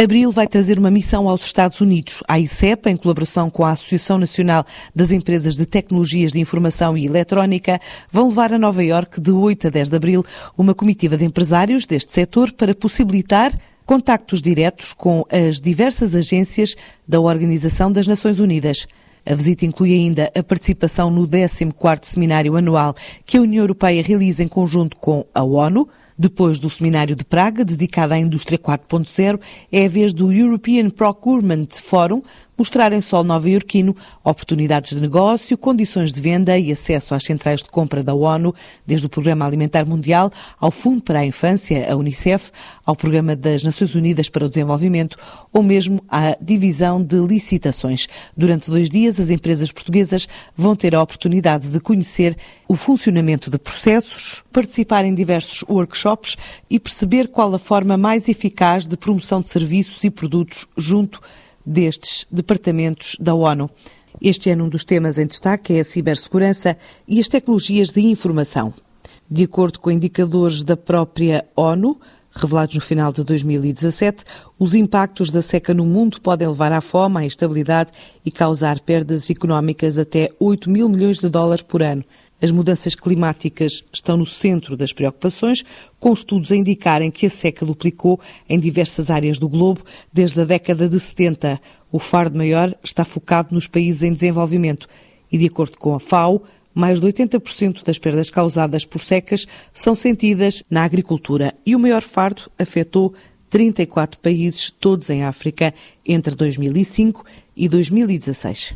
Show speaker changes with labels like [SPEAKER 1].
[SPEAKER 1] Abril vai trazer uma missão aos Estados Unidos. A ICEP, em colaboração com a Associação Nacional das Empresas de Tecnologias de Informação e Eletrónica, vão levar a Nova Iorque de 8 a 10 de abril uma comitiva de empresários deste setor para possibilitar contactos diretos com as diversas agências da Organização das Nações Unidas. A visita inclui ainda a participação no 14º Seminário Anual que a União Europeia realiza em conjunto com a ONU, depois do Seminário de Praga, dedicado à Indústria 4.0, é a vez do European Procurement Forum mostrar em solo nova-iorquino oportunidades de negócio, condições de venda e acesso às centrais de compra da ONU, desde o Programa Alimentar Mundial ao Fundo para a Infância, a Unicef, ao Programa das Nações Unidas para o Desenvolvimento ou mesmo à divisão de licitações. Durante dois dias, as empresas portuguesas vão ter a oportunidade de conhecer o funcionamento de processos, participar em diversos workshops e perceber qual a forma mais eficaz de promoção de serviços e produtos junto destes departamentos da ONU. Este ano, um dos temas em destaque é a cibersegurança e as tecnologias de informação. De acordo com indicadores da própria ONU, revelados no final de 2017, os impactos da seca no mundo podem levar à fome, à instabilidade e causar perdas económicas até 8 mil milhões de dólares por ano. As mudanças climáticas estão no centro das preocupações, com estudos a indicarem que a seca duplicou em diversas áreas do globo desde a década de 70. O fardo maior está focado nos países em desenvolvimento e, de acordo com a FAO, mais de 80% das perdas causadas por secas são sentidas na agricultura e o maior fardo afetou 34 países, todos em África, entre 2005 e 2016.